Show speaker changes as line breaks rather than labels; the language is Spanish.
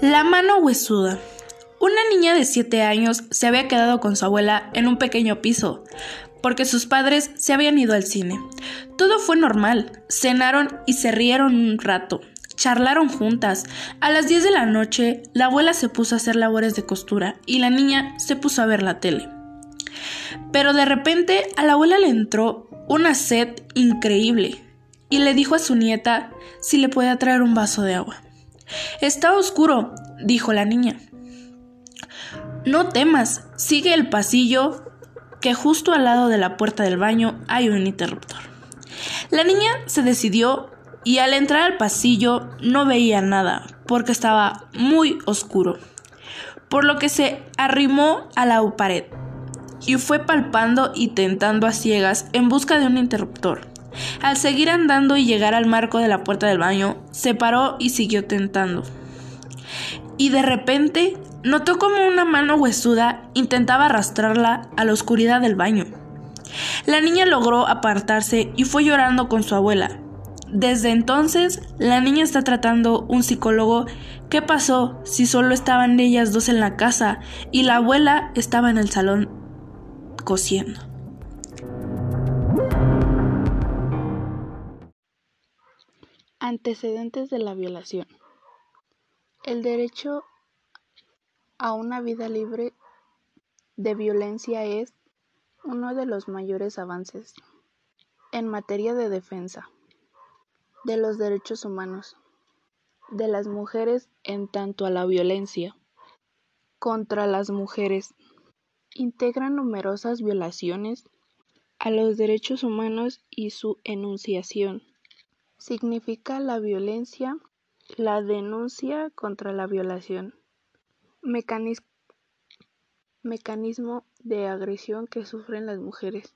La mano huesuda. Una niña de 7 años se había quedado con su abuela en un pequeño piso, porque sus padres se habían ido al cine. Todo fue normal, cenaron y se rieron un rato, charlaron juntas. A las 10 de la noche, la abuela se puso a hacer labores de costura y la niña se puso a ver la tele. Pero de repente a la abuela le entró una sed increíble y le dijo a su nieta si le podía traer un vaso de agua. Está oscuro, dijo la niña. No temas, sigue el pasillo que justo al lado de la puerta del baño hay un interruptor. La niña se decidió y al entrar al pasillo no veía nada porque estaba muy oscuro, por lo que se arrimó a la pared y fue palpando y tentando a ciegas en busca de un interruptor. Al seguir andando y llegar al marco de la puerta del baño, se paró y siguió tentando. Y de repente notó como una mano huesuda intentaba arrastrarla a la oscuridad del baño. La niña logró apartarse y fue llorando con su abuela. Desde entonces, la niña está tratando un psicólogo qué pasó si solo estaban ellas dos en la casa y la abuela estaba en el salón cosiendo.
Antecedentes de la violación. El derecho a una vida libre de violencia es uno de los mayores avances en materia de defensa de los derechos humanos de las mujeres en tanto a la violencia contra las mujeres integra numerosas violaciones a los derechos humanos y su enunciación significa la violencia, la denuncia contra la violación, mecanismo de agresión que sufren las mujeres.